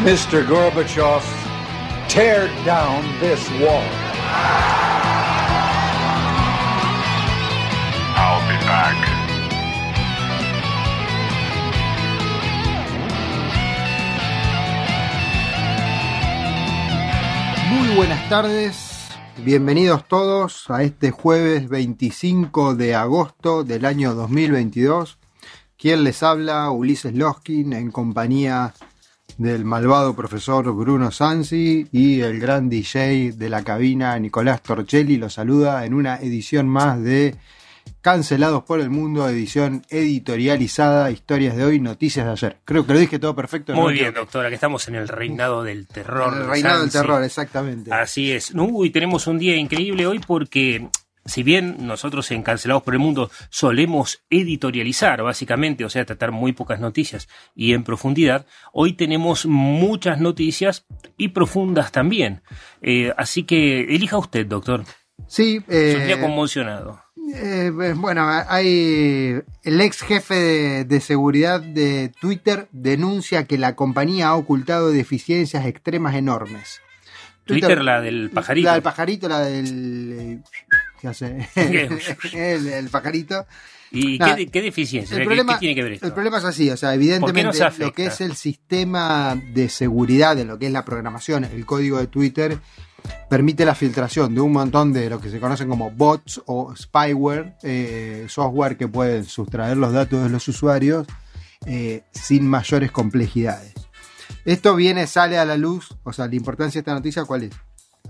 Mr. Gorbachev, tear down this wall. I'll be back. Muy buenas tardes, bienvenidos todos a este jueves 25 de agosto del año 2022. Quien les habla, Ulises Loskin, en compañía del malvado profesor Bruno Sansi y el gran DJ de la cabina Nicolás Torchelli. Los saluda en una edición más de Cancelados por el Mundo, edición editorializada, historias de hoy, noticias de ayer. Creo que lo dije todo perfecto. ¿no? Muy bien, doctora, que estamos en el reinado del terror. El reinado del terror, exactamente. Así es. Uy, tenemos un día increíble hoy porque, si bien nosotros en Cancelados por el Mundo solemos editorializar, básicamente, o sea, tratar muy pocas noticias y en profundidad, hoy tenemos muchas noticias y profundas también. Eh, así que elija usted, doctor. Sí, eh, conmocionado. Eh, bueno, hay el ex jefe de, de seguridad de Twitter denuncia que la compañía ha ocultado deficiencias extremas enormes. Twitter, la del pajarito. La del pajarito, la del ¿qué hace? el, el pajarito. ¿Y Nada, qué, qué deficiencia? El ¿Qué- problema, ¿Qué tiene que ver esto? el problema es así, o sea, ¿Por qué evidentemente lo que es el sistema de seguridad de lo que es la programación, el código de Twitter, permite la filtración de un montón de lo que se conocen como bots o spyware, eh, software que pueden sustraer los datos de los usuarios eh, sin mayores complejidades. Esto viene, sale a la luz, o sea, la importancia de esta noticia, ¿cuál es?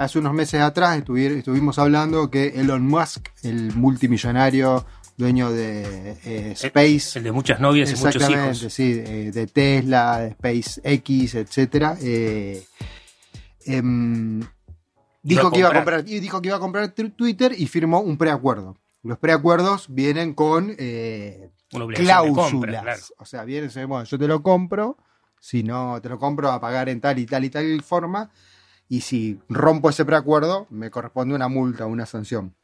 Hace unos meses atrás estuvi- estuvimos hablando que Elon Musk, el multimillonario dueño de eh, Space, El de muchas novias y muchos Exactamente, hijos. sí, eh, de Tesla, de SpaceX, etcétera. eh, em, dijo a que iba a comprar. comprar, y dijo que iba a comprar tu- Twitter y firmó un preacuerdo. Los preacuerdos vienen con cláusulas. compra, claro. O sea, vienen, bueno, yo te lo compro, si no te lo compro a pagar en tal y tal y tal forma. Y si rompo ese preacuerdo, me corresponde una multa, una sanción.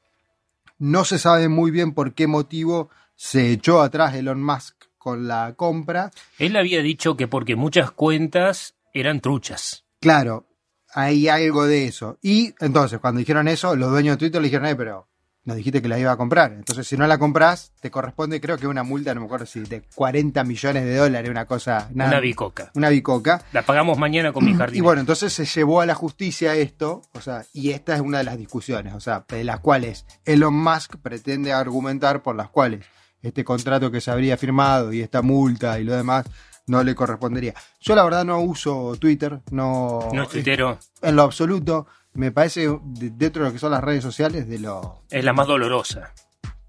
No se sabe muy bien por qué motivo se echó atrás Elon Musk con la compra. Él había dicho que porque muchas cuentas eran truchas. Claro, hay algo de eso. Y entonces, cuando dijeron eso, los dueños de Twitter le dijeron, eh, pero nos dijiste que la iba a comprar. Entonces, si no la compras, te corresponde, creo que una multa, no me acuerdo si de 40 millones de dólares, una cosa. nada- Una bicoca. Una bicoca. La pagamos mañana con mi jardín. Y bueno, entonces se llevó a la justicia esto, o sea, y esta es una de las discusiones, o sea, de las cuales Elon Musk pretende argumentar por las cuales este contrato que se habría firmado y esta multa y lo demás no le correspondería. Yo la verdad no uso Twitter, no, no es tuitero. en lo absoluto. Me parece de- dentro de lo que son las redes sociales de lo... Es la más dolorosa.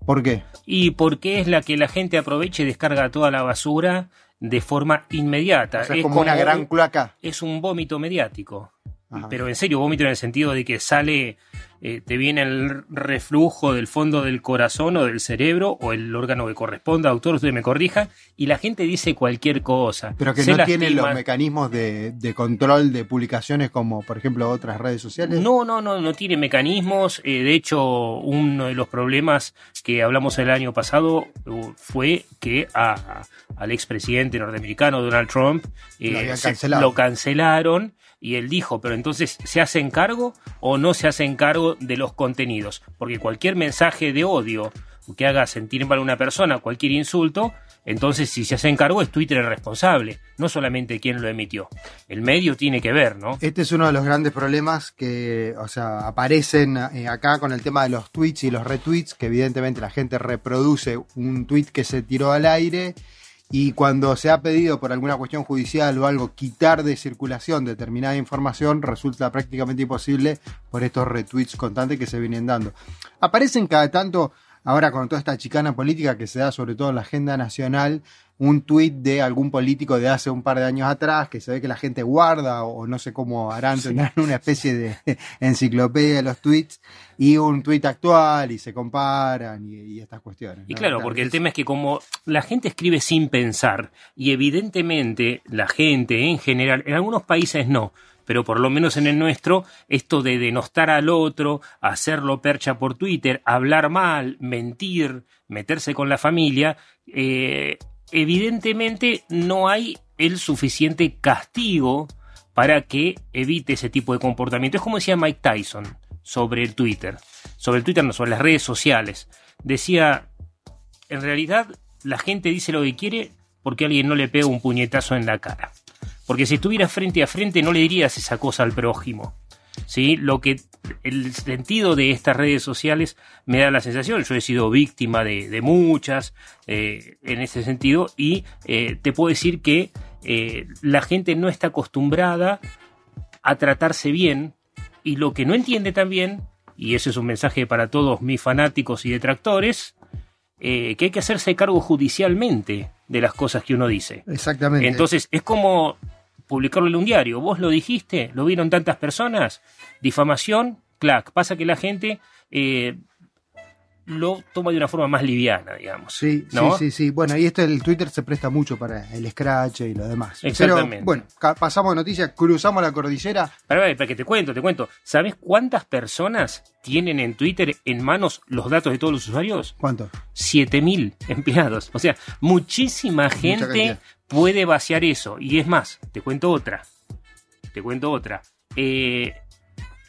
¿Por qué? Y porque es la que la gente aprovecha y descarga toda la basura de forma inmediata. O sea, es como una gran cloaca. Es un vómito mediático. Ajá. Pero en serio, vómito en el sentido de que sale, eh, te viene el reflujo del fondo del corazón o del cerebro o el órgano que corresponda, doctor, usted me corrija, y la gente dice cualquier cosa. Pero que Se no tiene los mecanismos de, de control de publicaciones como, por ejemplo, otras redes sociales. No, no, no, no tiene mecanismos. Eh, de hecho, uno de los problemas que hablamos el año pasado uh, fue que a- al expresidente norteamericano Donald Trump eh, cancelado. lo cancelaron y él dijo, pero entonces, ¿se hacen cargo o no se hacen cargo de los contenidos? Porque cualquier mensaje de odio que haga sentir mal a una persona, cualquier insulto, entonces si se hace cargo es Twitter el responsable, no solamente quien lo emitió. El medio tiene que ver, ¿no? Este es uno de los grandes problemas que, o sea, aparecen eh, acá con el tema de los tweets y los retweets, que evidentemente la gente reproduce un tweet que se tiró al aire y cuando se ha pedido por alguna cuestión judicial o algo quitar de circulación determinada información, resulta prácticamente imposible por estos retweets constantes que se vienen dando. Aparecen cada tanto, ahora con toda esta chicana política que se da sobre todo en la agenda nacional, un tuit de algún político de hace un par de años atrás que se ve que la gente guarda o, no sé cómo harán, tendrán una especie de enciclopedia de los tweets y un tuit actual y se comparan y, estas cuestiones. Y claro, porque el tema es que como la gente escribe sin pensar y evidentemente la gente en general, en algunos países no, pero por lo menos en el nuestro, esto de denostar al otro, hacerlo percha por Twitter, hablar mal, mentir, meterse con la familia, eh, evidentemente no hay el suficiente castigo para que evite ese tipo de comportamiento. Es como decía Mike Tyson sobre el Twitter, sobre el Twitter, no, sobre las redes sociales. Decía, en realidad la gente dice lo que quiere porque alguien no le pega un puñetazo en la cara. Porque si estuviera frente a frente no le dirías esa cosa al prójimo. ¿Sí? Lo que el sentido de estas redes sociales me da la sensación, yo he sido víctima de, muchas eh, en ese sentido y eh, te puedo decir que eh, la gente no está acostumbrada a tratarse bien y lo que no entiende también, y ese es un mensaje para todos mis fanáticos y detractores, que hay que hacerse cargo judicialmente de las cosas que uno dice. Exactamente. Entonces es como publicarlo en un diario. Vos lo dijiste, lo vieron tantas personas. Difamación, clac. Pasa que la gente eh, lo toma de una forma más liviana, digamos. Sí, sí, sí, sí. Bueno, y esto el Twitter se presta mucho para el scratch y lo demás. Exactamente. bueno, pasamos de noticias, cruzamos la cordillera. Para, para que te cuento, te cuento. ¿Sabes cuántas personas tienen en Twitter en manos los datos de todos los usuarios? ¿Cuántos? 7000 empleados. O sea, muchísima gente puede vaciar eso. Y es más, te cuento otra. Te cuento otra. Eh,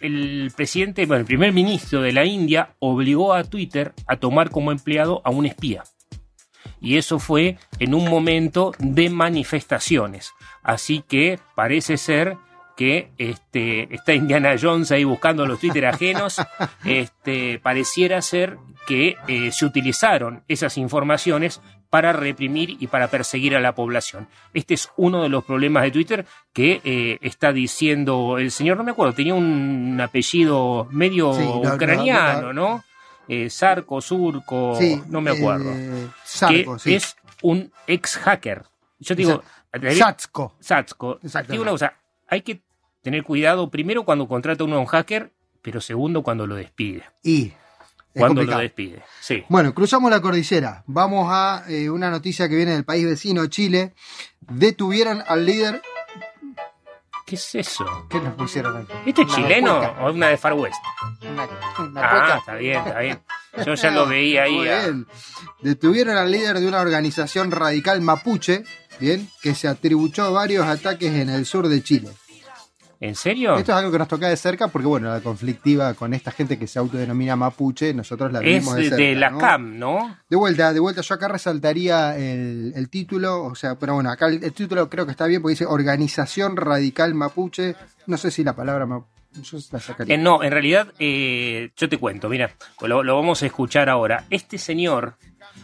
el presidente, bueno, el primer ministro de la India obligó a Twitter a tomar como empleado a un espía. Y eso fue en un momento de manifestaciones. Así que parece ser que este, está Indiana Jones ahí buscando los Twitter ajenos. Este, pareciera ser que eh, se utilizaron esas informaciones para reprimir y para perseguir a la población. Este es uno de los problemas de Twitter que eh, está diciendo el señor, no me acuerdo, tenía un apellido medio ucraniano, ¿no? Eh, Sarko, Surco, no me acuerdo. Eh, que es un ex hacker. Yo digo, Satsko. Satsko. Una cosa, hay que tener cuidado primero cuando contrata uno a un hacker, pero segundo cuando lo despide. Y cuando lo despide. Sí. Bueno, cruzamos la cordillera. Vamos a eh, una noticia que viene del país vecino, Chile. Detuvieron al líder. ¿Qué es eso? ¿Qué nos pusieron aquí? ¿Este es chileno o una de Far West? Una, ah, está bien, está bien. Yo ya lo veía ahí. Detuvieron al líder de una organización radical mapuche, bien, que se atribuyó varios ataques en el sur de Chile. ¿En serio? Esto es algo que nos toca de cerca porque, bueno, la conflictiva con esta gente que se autodenomina mapuche, nosotros la vimos de, de, cerca, de la CAM, ¿no? De vuelta, de vuelta, yo acá resaltaría el, título, o sea, pero bueno, acá el, título creo que está bien porque dice Organización Radical Mapuche, no sé si la palabra Yo la sacaría. Eh, no, en realidad, eh, yo te cuento, mira, lo, vamos a escuchar ahora. Este señor...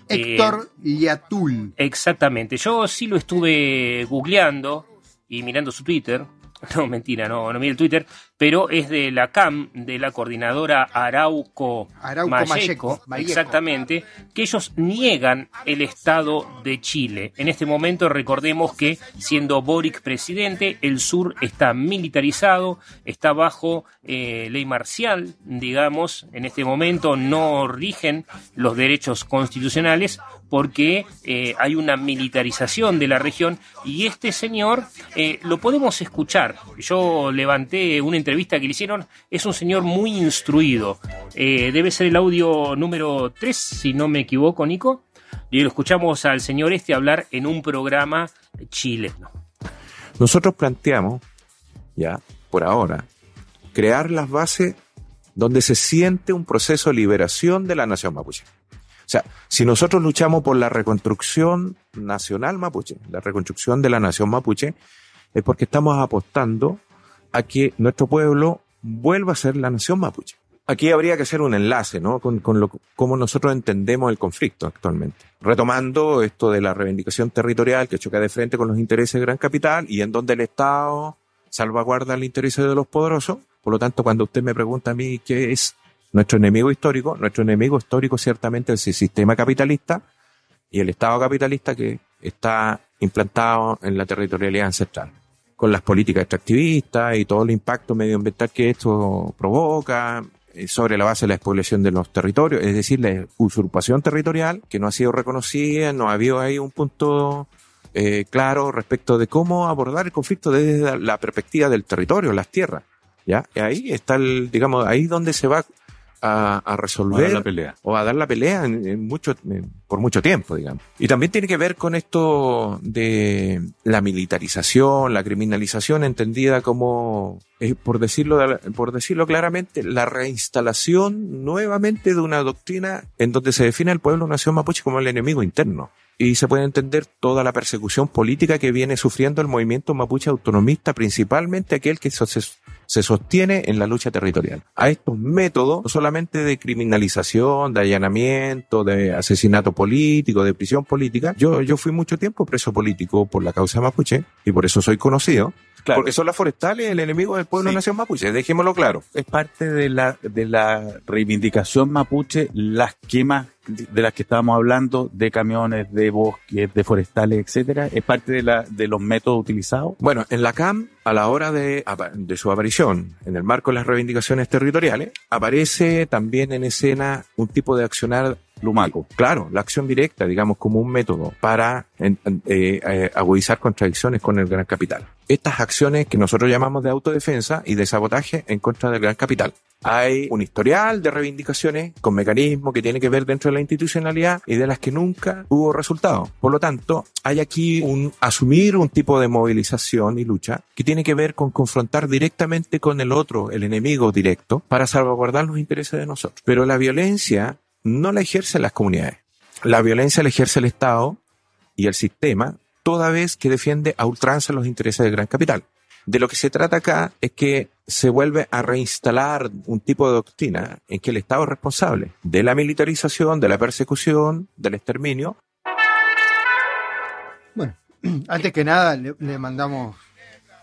Héctor eh, Yatul. Exactamente, yo sí lo estuve googleando y mirando su Twitter no, mentira, no, no mire el Twitter, pero es de la CAM, de la coordinadora Arauco, Arauco exactamente, que ellos niegan el Estado de Chile. En este momento recordemos que siendo Boric presidente, el sur está militarizado, está bajo eh, ley marcial, digamos, en este momento no rigen los derechos constitucionales porque eh, hay una militarización de la región y este señor eh, lo podemos escuchar. Yo levanté una entrevista que le hicieron, es un señor muy instruido. Eh, debe ser el audio número 3, si no me equivoco, Nico. Y lo escuchamos al señor este hablar en un programa chileno. Nosotros planteamos, ya, por ahora, crear las bases donde se siente un proceso de liberación de la nación mapuche. O sea, si nosotros luchamos por la reconstrucción nacional mapuche, la reconstrucción de la nación mapuche, es porque estamos apostando a que nuestro pueblo vuelva a ser la nación mapuche. Aquí habría que hacer un enlace, ¿no? Con, lo, cómo nosotros entendemos el conflicto actualmente. Retomando esto de la reivindicación territorial que choca de frente con los intereses de gran capital y en donde el Estado salvaguarda los intereses de los poderosos. Por lo tanto, cuando usted me pregunta a mí qué es nuestro enemigo histórico, nuestro enemigo histórico ciertamente es el sistema capitalista y el Estado capitalista que está implantado en la territorialidad ancestral con las políticas extractivistas y todo el impacto medioambiental que esto provoca, eh, sobre la base de la explotación de los territorios, es decir, la usurpación territorial que no ha sido reconocida, no ha habido ahí un punto eh, claro respecto de cómo abordar el conflicto desde la perspectiva del territorio, las tierras. ¿Ya? Ahí está el, digamos, ahí donde se va a, a resolver O a dar la pelea. o a dar la pelea en, en mucho, en- por mucho tiempo, digamos. Y también tiene que ver con esto de la militarización, la criminalización entendida como, eh, por decirlo, de- por decirlo claramente, la reinstalación nuevamente de una doctrina en donde se define al pueblo nación mapuche como el enemigo interno. Y se puede entender toda la persecución política que viene sufriendo el movimiento mapuche autonomista, principalmente aquel que se, se sostiene en la lucha territorial. A estos métodos, no solamente de criminalización, de allanamiento, de asesinato político, de prisión política, yo, yo fui mucho tiempo preso político por la causa mapuche y por eso soy conocido. Claro. Porque son las forestales el enemigo del pueblo Sí. nación mapuche, dejémoslo claro. Es parte de la, de la reivindicación mapuche, las quemas de las que estábamos hablando, de camiones, de bosques, de forestales, etcétera, es parte de, la, de los métodos utilizados. Bueno, en la CAM, a la hora de, su aparición, en el marco de las reivindicaciones territoriales, aparece también en escena un tipo de accionar Lumaco. Claro, la acción directa, digamos, como un método para eh, eh, agudizar contradicciones con el gran capital. Estas acciones que nosotros llamamos de autodefensa y de sabotaje en contra del gran capital. Hay un historial de reivindicaciones con mecanismos que tiene que ver dentro de la institucionalidad y de las que nunca hubo resultado. Por lo tanto, hay aquí un asumir un tipo de movilización y lucha que tiene que ver con confrontar directamente con el otro, el enemigo directo, para salvaguardar los intereses de nosotros. Pero la violencia no la ejercen las comunidades. La violencia la ejerce el Estado y el sistema toda vez que defiende a ultranza los intereses del gran capital. De lo que se trata acá es que se vuelve a reinstalar un tipo de doctrina en que el Estado es responsable de la militarización, de la persecución, del exterminio. Bueno, antes que nada le, le mandamos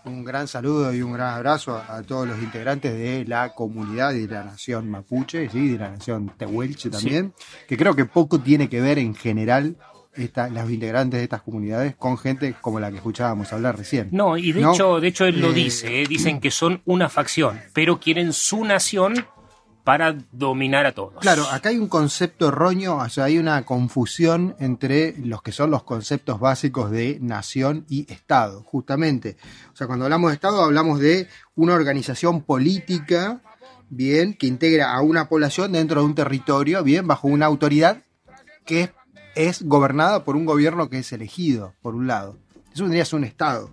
un gran saludo y un gran abrazo a, a todos los integrantes de la comunidad de la nación mapuche, ¿sí? de la nación tehuelche también, que creo que poco tiene que ver en general esta, los integrantes de estas comunidades con gente como la que escuchábamos hablar recién. No, y de ¿No? hecho, de hecho él lo Eh, dice, ¿eh? dicen que son una facción, pero quieren su nación para dominar a todos. Claro, acá hay un concepto erróneo, o sea, hay una confusión entre los que son los conceptos básicos de nación y Estado, justamente. O sea, cuando hablamos de Estado hablamos de una organización política, bien, que integra a una población dentro de un territorio, bien, bajo una autoridad que es, es gobernada por un gobierno que es elegido, por un lado. Eso vendría a ser un Estado.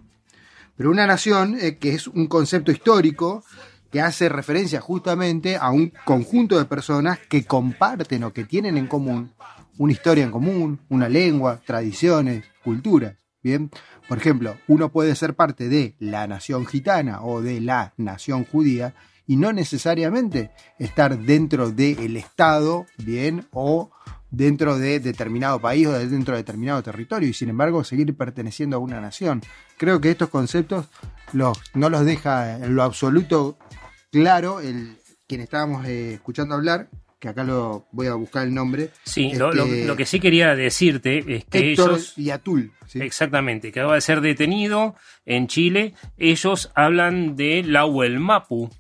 Pero una nación, eh, que es un concepto histórico, que hace referencia justamente a un conjunto de personas que comparten o que tienen en común una historia en común, una lengua, tradiciones, culturas. Bien, por ejemplo, uno puede ser parte de la nación gitana o de la nación judía y no necesariamente estar dentro del Estado, bien, o dentro de determinado país o de dentro de determinado territorio y sin embargo seguir perteneciendo a una nación. Creo que estos conceptos los, no los deja en lo absoluto claro el quien estábamos eh, escuchando hablar, que acá lo voy a buscar el nombre. Sí, lo, lo- Este, lo que sí quería decirte es que Héctor ellos... Yatul. ¿sí? Exactamente, que acaba de ser detenido en Chile. Ellos hablan de la Mapu,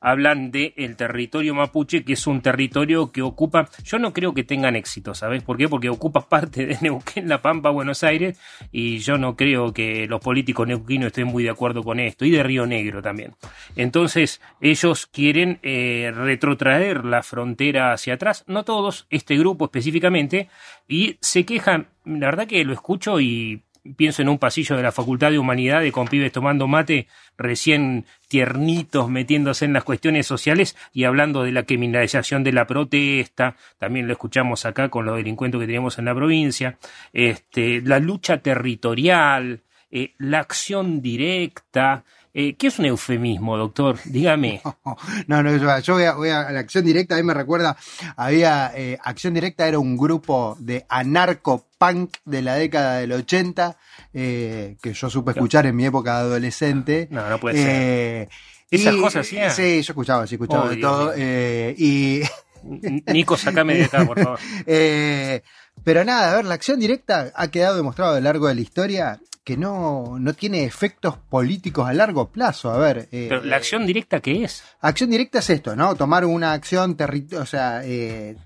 hablan del el territorio mapuche, que es un territorio que ocupa. Yo no creo que tengan éxito, ¿sabes por qué? Porque ocupa parte de Neuquén, La Pampa, Buenos Aires, y yo no creo que los políticos neuquinos estén muy de acuerdo con esto, y de Río Negro también. Entonces, ellos quieren eh, retrotraer la frontera hacia atrás, no todos, este grupo específicamente, y se quejan, la verdad que lo escucho y pienso en un pasillo de la Facultad de Humanidades con pibes tomando mate, recién tiernitos metiéndose en las cuestiones sociales y hablando de la criminalización de la protesta, también lo escuchamos acá con los delincuentes que tenemos en la provincia, este, la lucha territorial, eh, la acción directa, eh, ¿Qué es un eufemismo, doctor? Dígame. No, no, yo, yo voy, a, voy, a, la acción directa. A mí me recuerda, había eh, acción directa era un grupo de anarco-punk de la década del 80 eh, que yo supe escuchar en mi época de adolescente. No, no puede ser. Esas cosas sí. Sí, yo escuchaba, sí, escuchaba oh, de todo. y. Nico, sacame de acá, por favor. pero nada, a ver, la acción directa ha quedado demostrado a lo largo de la historia que no, no tiene efectos políticos a largo plazo. A ver. Eh, Pero la acción directa, ¿qué es? Acción directa es esto, ¿no? Tomar una acción o sea, eh,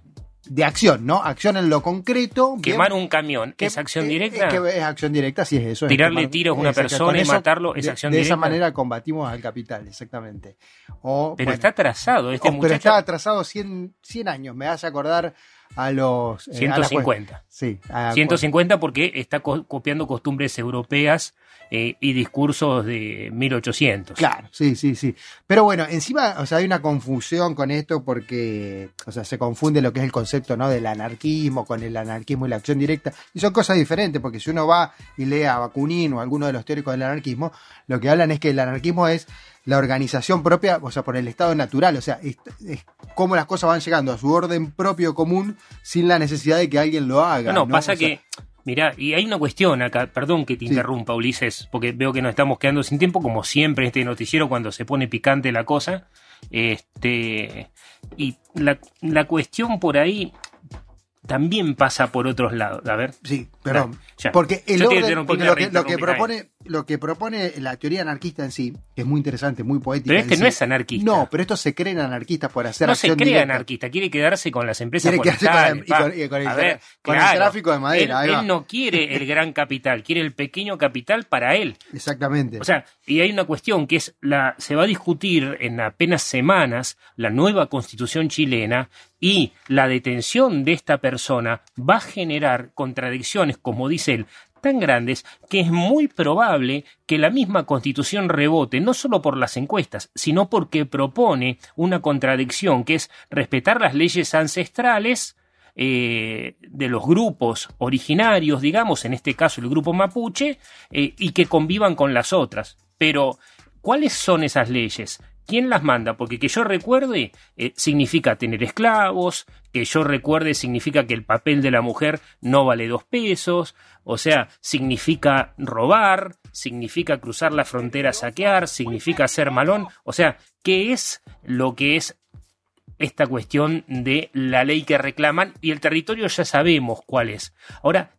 de acción, ¿no? Acción en lo concreto. Quemar un camión, ¿es acción directa? Es, es acción directa, sí es eso. Tirarle tiros a una persona y matarlo, es acción directa. De esa manera combatimos al capital, exactamente. O, pero está atrasado este muchacho. Pero está atrasado 100, 100 años, me hace acordar a los... 150. Eh, sí. 150 porque está copiando costumbres europeas eh, y discursos de 1800. Claro, sí, sí, sí. Pero bueno, encima, o sea, hay una confusión con esto porque, o sea, se confunde lo que es el concepto, ¿no? Del anarquismo con el anarquismo y la acción directa. Y son cosas diferentes porque si uno va y lee a Bakunin o a alguno de los teóricos del anarquismo, lo que hablan es que el anarquismo es la organización propia, o sea, por el estado natural, o sea, es, cómo las cosas van llegando a su orden propio común sin la necesidad de que alguien lo haga. No, no, pasa que, mira, y hay una cuestión acá, perdón que te interrumpa, Ulises, porque veo que nos estamos quedando sin tiempo, como siempre este noticiero cuando se pone picante la cosa. Este, y la, la cuestión por ahí, también pasa por otros lados. A ver. Sí, perdón. porque el orden, porque lo que, lo que propone, lo que propone la teoría anarquista en sí, que es muy interesante, muy poética. Pero este no es anarquista. No, pero estos se creen anarquistas por hacer No se cree anarquista, quiere quedarse con las empresas quiere quedarse con, el, con, el, tráfico de madera. Él, no quiere el gran capital, quiere el pequeño capital para él. Exactamente. O sea, y hay una cuestión que es la se va a discutir en apenas semanas la nueva constitución chilena y la detención de esta persona va a generar contradicciones, como dice él, tan grandes que es muy probable que la misma constitución rebote, no solo por las encuestas, sino porque propone una contradicción, que es respetar las leyes ancestrales, eh, de los grupos originarios, digamos, en este caso el grupo mapuche, eh, y que convivan con las otras. Pero, ¿cuáles son esas leyes? ¿Quién las manda? Porque que yo recuerde eh, significa tener esclavos, que yo recuerde significa que el papel de la mujer no vale dos pesos, o sea, significa robar, significa cruzar la frontera saquear, significa ser malón, o sea, ¿qué es lo que es esta cuestión de la ley que reclaman? Y el territorio ya sabemos cuál es. Ahora,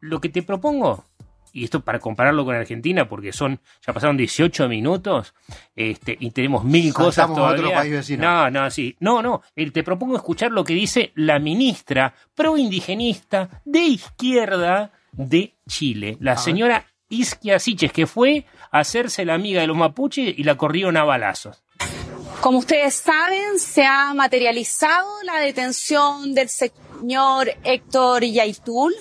lo que te propongo y esto para compararlo con Argentina, porque son, ya pasaron 18 minutos, este, y tenemos mil cosas todavía. Otro país vecino. No, no, sí. No, no. Te propongo escuchar lo que dice la ministra pro-indigenista de izquierda de Chile, la señora Isquia Siches, que fue a hacerse la amiga de los mapuches y la corrieron a balazos. Como ustedes saben, se ha materializado la detención del señor Héctor Yaitul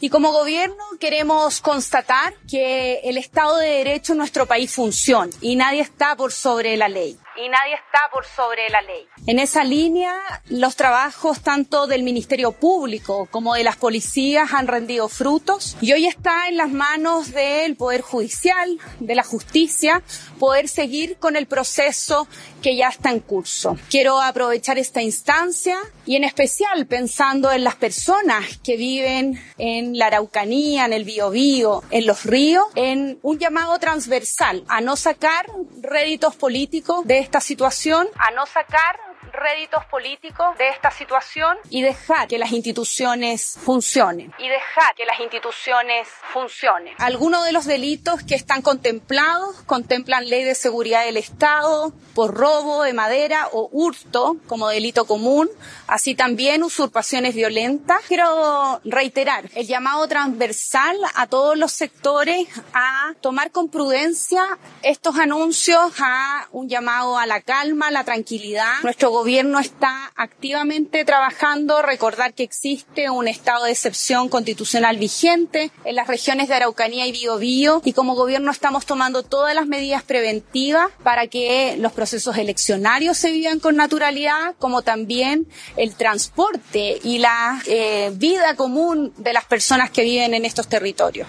y como gobierno queremos constatar que el Estado de Derecho en nuestro país funciona y nadie está por sobre la ley y nadie está por sobre la ley. En esa línea, los trabajos tanto del Ministerio Público como de las policías han rendido frutos y hoy está en las manos del Poder Judicial, de la justicia, poder seguir con el proceso que ya está en curso. Quiero aprovechar esta instancia y en especial pensando en las personas que viven en la Araucanía, en el Biobío, en los ríos, en un llamado transversal a no sacar réditos políticos de esta situación, a no sacar réditos políticos de esta situación y dejar que las instituciones funcionen. Y dejar que las instituciones funcionen. Algunos de los delitos que están contemplados contemplan ley de seguridad del Estado por robo de madera o hurto como delito común, así también usurpaciones violentas. Quiero reiterar el llamado transversal a todos los sectores a tomar con prudencia estos anuncios, a un llamado a la calma, a la tranquilidad. Nuestro gobierno está activamente trabajando, recordar que existe un estado de excepción constitucional vigente en las regiones de Araucanía y Biobío y como gobierno estamos tomando todas las medidas preventivas para que los procesos eleccionarios se vivan con naturalidad, como también el transporte y la eh, vida común de las personas que viven en estos territorios.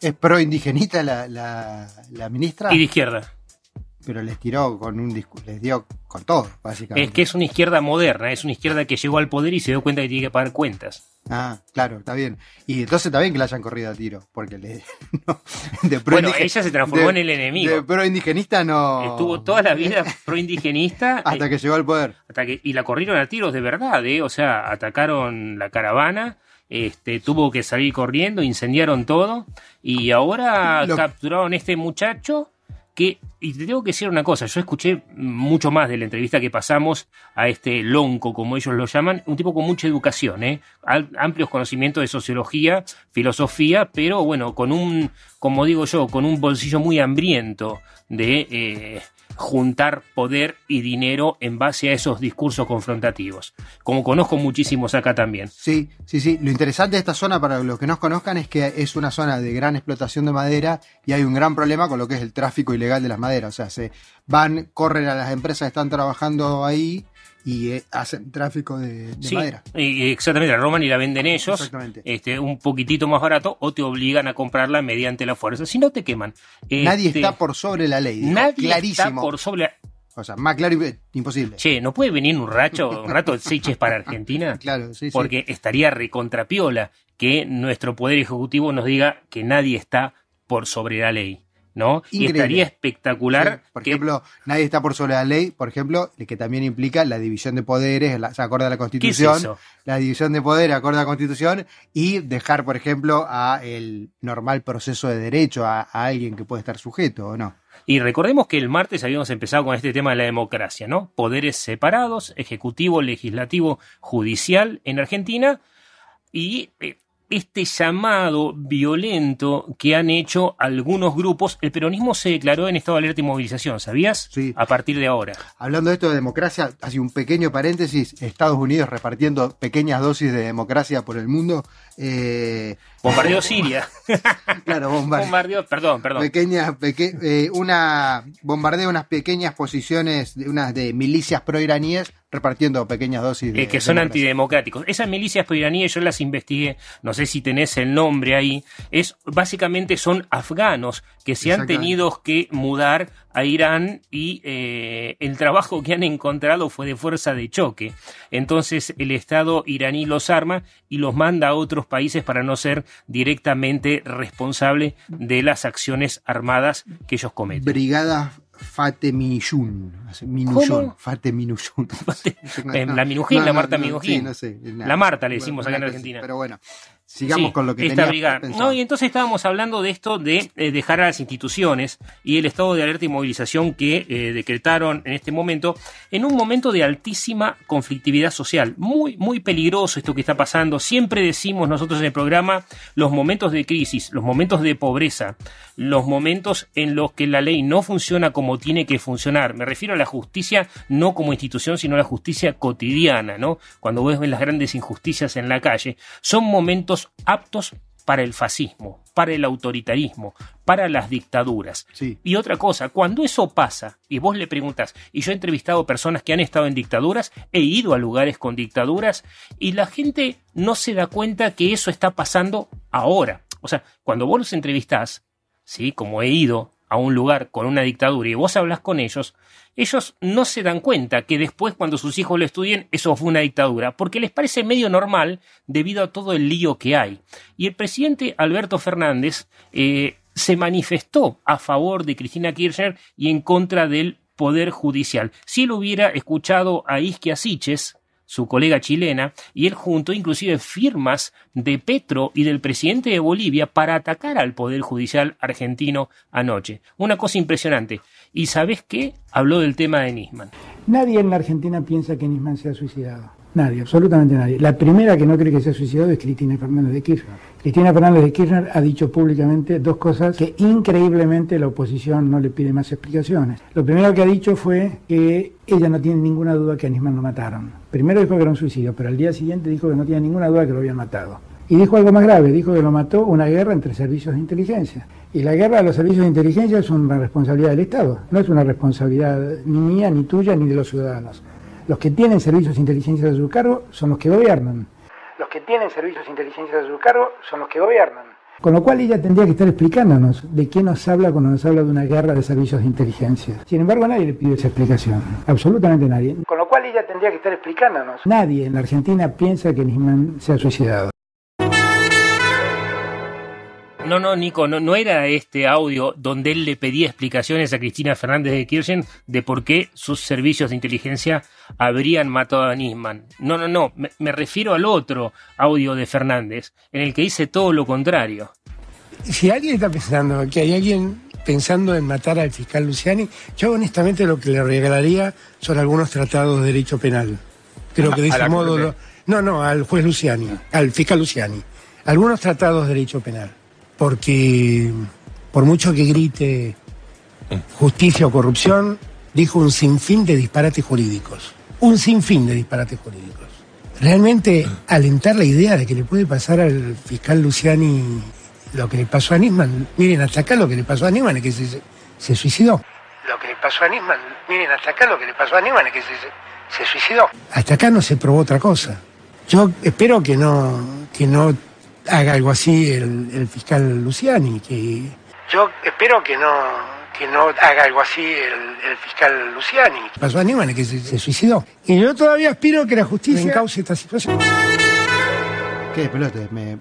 ¿Es pro indigenita la, la, la ministra? Y de izquierda. Pero les tiró con un discurso, les dio con todo, básicamente. Es que es una izquierda moderna, es una izquierda que llegó al poder y se dio cuenta que tiene que pagar cuentas. Ah, claro, está bien. Y entonces está bien que la hayan corrido a tiro, porque le, no, de pro bueno, ella se transformó de, en el enemigo. De pro indigenista no. Estuvo toda la vida pro indigenista. hasta que llegó al poder. Hasta que, y la corrieron a tiros de verdad, ¿eh? O sea, atacaron la caravana este, tuvo que salir corriendo, incendiaron todo y ahora Lo... capturaron a este muchacho y te tengo que decir una cosa, yo escuché mucho más de la entrevista que pasamos a este lonco, como ellos lo llaman, un tipo con mucha educación, ¿eh? amplios conocimientos de sociología, filosofía, pero bueno, con un, como digo yo, con un bolsillo muy hambriento de... Eh, juntar poder y dinero en base a esos discursos confrontativos, como conozco muchísimos acá también. Sí, sí, sí. Lo interesante de esta zona, para los que nos conozcan, es que es una zona de gran explotación de madera y hay un gran problema con lo que es el tráfico ilegal de las maderas. O sea, se van, corren a las empresas que están trabajando ahí y eh, hacen tráfico de, de sí, madera. Y exactamente, la roban y la venden ellos, este, un poquitito más barato, o te obligan a comprarla mediante la fuerza. Si no, te queman. Nadie Este, está por sobre la ley. Nadie clarísimo. está por sobre. O sea, más claro y imposible. Che, ¿no puede venir un racho, un rato de Seiches para Argentina? Claro, sí, sí. Porque estaría recontrapiola que nuestro poder ejecutivo nos diga que nadie está por sobre la ley. ¿No? Y estaría espectacular. Sí, por que- ejemplo, nadie está por sobre la ley, por ejemplo, que también implica la división de poderes, la, se acorde a la Constitución, la división de poder acorde a la Constitución y dejar, por ejemplo, a el normal proceso de derecho a, a alguien que puede estar sujeto o no. Y recordemos que el martes habíamos empezado con este tema de la democracia, ¿no? Poderes separados, ejecutivo, legislativo, judicial en Argentina y eh, este llamado violento que han hecho algunos grupos, el peronismo se declaró en estado de alerta y movilización, ¿sabías? Sí. A partir de ahora. Hablando de esto de democracia, así un pequeño paréntesis, Estados Unidos repartiendo pequeñas dosis de democracia por el mundo. Eh, Bombardeó Siria. claro, bombardeo. Bombardeó, perdón, perdón. Pequeñas, peque- eh, una bombardeo unas pequeñas posiciones de unas de milicias proiraníes repartiendo pequeñas dosis de Eh, que son antidemocráticos. Esas milicias proiraníes yo las investigué, no sé si tenés el nombre ahí, es básicamente son afganos que se han tenido que mudar a Irán y eh, el trabajo que han encontrado fue de fuerza de choque. Entonces el Estado iraní los arma y los manda a otros países para no ser directamente responsable de las acciones armadas que ellos cometen. Fate Minuyun. Minuyun. Fate Minuyun. La Minujín, la Marta no, Minujín. sí, no sé, nada. La Marta le decimos Bueno, acá en Argentina. Pero bueno, sigamos Sí, con lo que esta tenía. No, y entonces estábamos hablando de esto de eh, dejar a las instituciones y el estado de alerta y movilización que eh, decretaron en este momento, en un momento de altísima conflictividad social. Muy, muy peligroso esto que está pasando. Siempre decimos nosotros en el programa los momentos de crisis, los momentos de pobreza, los momentos en los que la ley no funciona como tiene que funcionar. Me refiero a la justicia no como institución, sino a la justicia cotidiana, ¿no? Cuando vos ves las grandes injusticias en la calle, son momentos aptos para el fascismo, para el autoritarismo, para las dictaduras. Sí. Y otra cosa, cuando eso pasa y vos le preguntas, y yo he entrevistado personas que han estado en dictaduras, he ido a lugares con dictaduras, y la gente no se da cuenta que eso está pasando ahora. O sea, cuando vos los entrevistás, ¿sí? como he ido a un lugar con una dictadura y vos hablas con ellos, ellos no se dan cuenta que después cuando sus hijos lo estudien, eso fue una dictadura, porque les parece medio normal debido a todo el lío que hay. Y el presidente Alberto Fernández eh, se manifestó a favor de Cristina Kirchner y en contra del Poder Judicial. Si él hubiera escuchado a Isquia Siches, su colega chilena, y él juntó inclusive firmas de Petro y del presidente de Bolivia para atacar al Poder Judicial argentino anoche. Una cosa impresionante. ¿Y sabes qué? Habló del tema de Nisman. Nadie en la Argentina piensa que Nisman se ha suicidado. Nadie, absolutamente nadie. La primera que no cree que se ha suicidado es Cristina Fernández de Kirchner. Cristina Fernández de Kirchner ha dicho públicamente dos cosas que increíblemente la oposición no le pide más explicaciones. Lo primero que ha dicho fue que ella no tiene ninguna duda que a Nisman lo mataron. Primero dijo que era un suicidio, pero al día siguiente dijo que no tiene ninguna duda que lo habían matado. Y dijo algo más grave, dijo que lo mató una guerra entre servicios de inteligencia. Y la guerra de los servicios de inteligencia es una responsabilidad del Estado, no es una responsabilidad ni mía, ni tuya, ni de los ciudadanos. Los que tienen servicios de inteligencia a su cargo son los que gobiernan. Los que tienen servicios de inteligencia a su cargo son los que gobiernan. Con lo cual ella tendría que estar explicándonos de qué nos habla cuando nos habla de una guerra de servicios de inteligencia. Sin embargo, nadie le pide esa explicación. Absolutamente nadie. Con lo cual ella tendría que estar explicándonos. Nadie en la Argentina piensa que Nisman se ha suicidado. No, no, Nico, no, no era este audio donde él le pedía explicaciones a Cristina Fernández de Kirchner de por qué sus servicios de inteligencia habrían matado a Nisman. No, no, no, me, me refiero al otro audio de Fernández, en el que dice todo lo contrario. Si alguien está pensando que hay alguien pensando en matar al fiscal Luciani, yo honestamente lo que le regalaría son algunos tratados de derecho penal. Creo que de ese modo... Lo- no, no, al juez Luciani, al fiscal Luciani. Algunos tratados de derecho penal. Porque por mucho que grite justicia o corrupción, dijo un sinfín de disparates jurídicos. Un sinfín de disparates jurídicos. Realmente alentar la idea de que le puede pasar al fiscal Luciani lo que le pasó a Nisman. Miren, hasta acá lo que le pasó a Nisman es que se, se suicidó. Lo que le pasó a Nisman, miren, hasta acá lo que le pasó a Nisman es que se, se suicidó. Hasta acá no se probó otra cosa. Yo espero que no, que no haga algo así el, el fiscal Luciani, que... Yo espero que no, que no haga algo así el, el fiscal Luciani. Pasó a Nisman es que se, se suicidó. Y yo todavía aspiro que la justicia encauce esta situación. ¿Qué pelote? Me,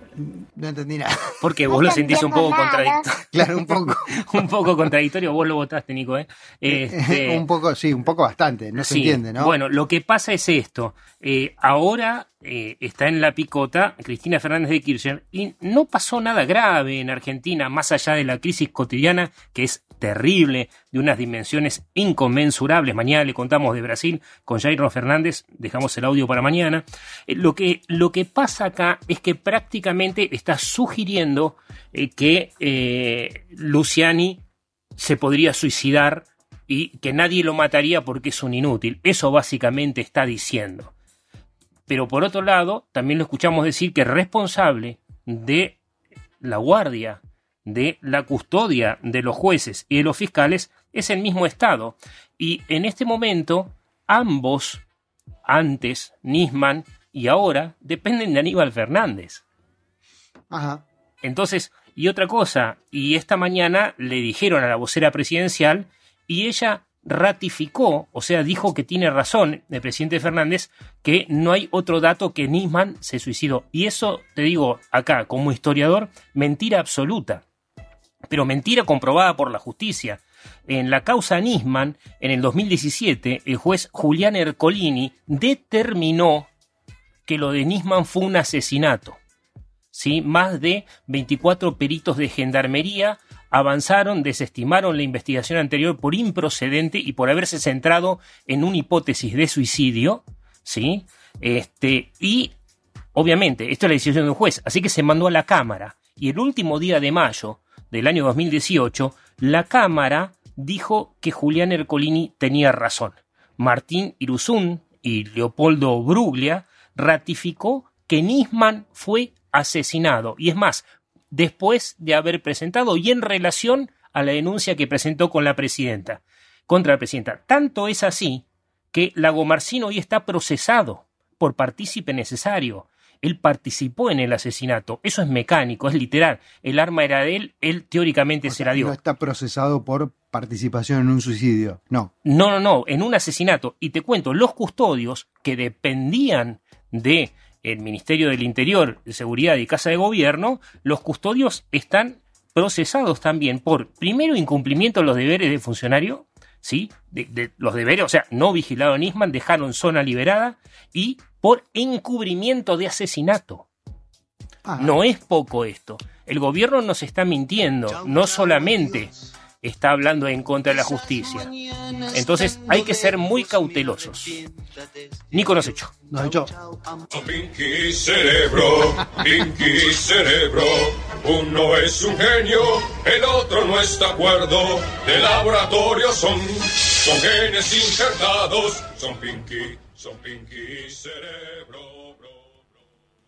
no entendí nada. Porque vos lo sentís un poco contradictorio. Claro, un poco. un poco contradictorio, vos lo votaste, Nico, ¿eh? Este, un poco, sí, un poco bastante. No se entiende, ¿no? Bueno, lo que pasa es esto. Eh, ahora eh, está en la picota Cristina Fernández de Kirchner y no pasó nada grave en Argentina, más allá de la crisis cotidiana, que es terrible, de unas dimensiones inconmensurables. Mañana le contamos de Brasil con Jairo Fernández, dejamos el audio para mañana. Eh, lo, que, lo que pasa acá es que prácticamente está sugiriendo eh, que eh, Luciani se podría suicidar y que nadie lo mataría porque es un inútil. Eso básicamente está diciendo. Pero por otro lado, también lo escuchamos decir que responsable de la guardia, de la custodia de los jueces y de los fiscales es el mismo Estado. Y en este momento, ambos, antes, Nisman y ahora, dependen de Aníbal Fernández. Ajá. Entonces, y otra cosa, y esta mañana le dijeron a la vocera presidencial y ella ratificó, o sea, dijo que tiene razón el presidente Fernández, que no hay otro dato que Nisman se suicidó. Y eso, te digo acá, como historiador, mentira absoluta. Pero mentira comprobada por la justicia. En la causa Nisman, en el 2017, el juez Julián Ercolini determinó que lo de Nisman fue un asesinato. ¿Sí? Más de 24 peritos de gendarmería avanzaron, desestimaron la investigación anterior por improcedente y por haberse centrado en una hipótesis de suicidio, ¿sí? Este, y obviamente, esto es la decisión de un juez, así que se mandó a la Cámara. Y el último día de mayo del año 2018, la Cámara dijo que Julián Ercolini tenía razón. Martín Iruzún y Leopoldo Bruglia ratificó que Nisman fue asesinado. Y es más, después de haber presentado y en relación a la denuncia que presentó con la presidenta, contra la presidenta. Tanto es así que Lagomarcino hoy está procesado por partícipe necesario. Él participó en el asesinato. Eso es mecánico, es literal. El arma era de él, él teóricamente se la dio. No está procesado por participación en un suicidio. No. No, no, no, en un asesinato. Y te cuento, los custodios que dependían de el Ministerio del Interior, de Seguridad y Casa de Gobierno, los custodios están procesados también por, primero, incumplimiento de los deberes de funcionario, ¿sí? De, de los deberes, o sea, no vigilaron Nisman, dejaron zona liberada, y por encubrimiento de asesinato. No es poco esto. El gobierno nos está mintiendo, no solamente está hablando en contra de la justicia. Entonces hay que ser muy cautelosos. Nico nos echó. Nos echó. Pinky Cerebro, Pinky Cerebro. Uno es un genio, el otro no está de acuerdo. De laboratorio son, son genes insertados. Son Pinky, son Pinky Cerebro.